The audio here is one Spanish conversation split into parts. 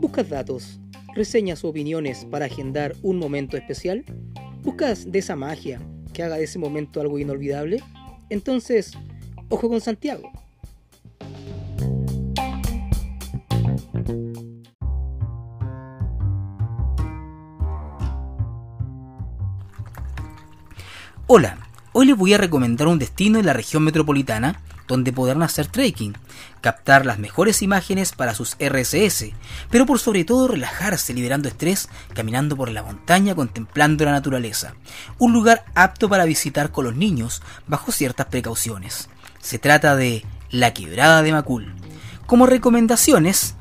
¿Buscas datos, reseñas o opiniones para agendar un momento especial? ¿Buscas de esa magia que haga de ese momento algo inolvidable? Entonces, ojo con Santiago. Hola, hoy les voy a recomendar un destino en la región metropolitana donde podrán hacer trekking, captar las mejores imágenes para sus RSS, pero por sobre todo relajarse liberando estrés caminando por la montaña contemplando la naturaleza. Un lugar apto para visitar con los niños bajo ciertas precauciones. Se trata de la quebrada de Macul. Como recomendaciones,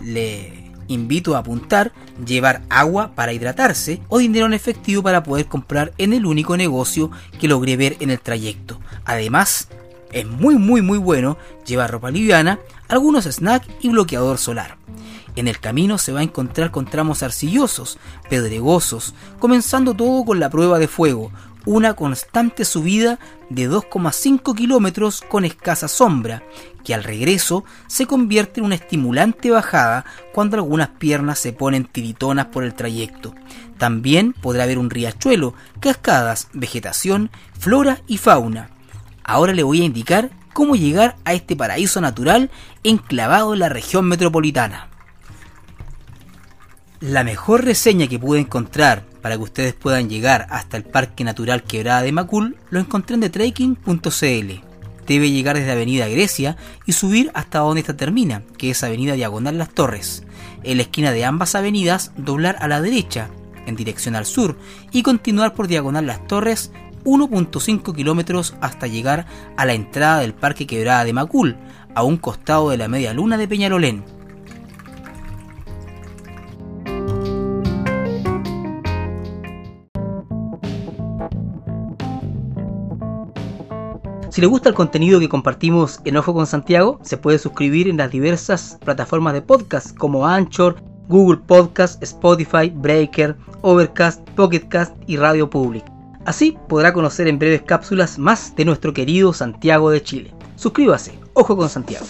le invito a apuntar llevar agua para hidratarse o dinero en efectivo para poder comprar en el único negocio que logré ver en el trayecto. Además, es muy muy muy bueno llevar ropa liviana, algunos snacks y bloqueador solar. En el camino se va a encontrar con tramos arcillosos, pedregosos, comenzando todo con la prueba de fuego, una constante subida de 2,5 kilómetros con escasa sombra, que al regreso se convierte en una estimulante bajada cuando algunas piernas se ponen tiritonas por el trayecto. También podrá haber un riachuelo, cascadas, vegetación, flora y fauna. Ahora le voy a indicar cómo llegar a este paraíso natural enclavado en la región metropolitana. La mejor reseña que pude encontrar para que ustedes puedan llegar hasta el Parque Natural Quebrada de Macul lo encontré en thetreking.cl. Debe llegar desde Avenida Grecia y subir hasta donde esta termina, que es Avenida Diagonal Las Torres. En la esquina de ambas avenidas, doblar a la derecha, en dirección al sur, y continuar por Diagonal Las Torres 1.5 kilómetros hasta llegar a la entrada del Parque Quebrada de Macul, a un costado de la media luna de Peñalolén. Si le gusta el contenido que compartimos en Ojo con Santiago, se puede suscribir en las diversas plataformas de podcast como Anchor, Google Podcast, Spotify, Breaker, Overcast, Pocketcast y Radio Public. Así podrá conocer en breves cápsulas más de nuestro querido Santiago de Chile. Suscríbase, Ojo con Santiago.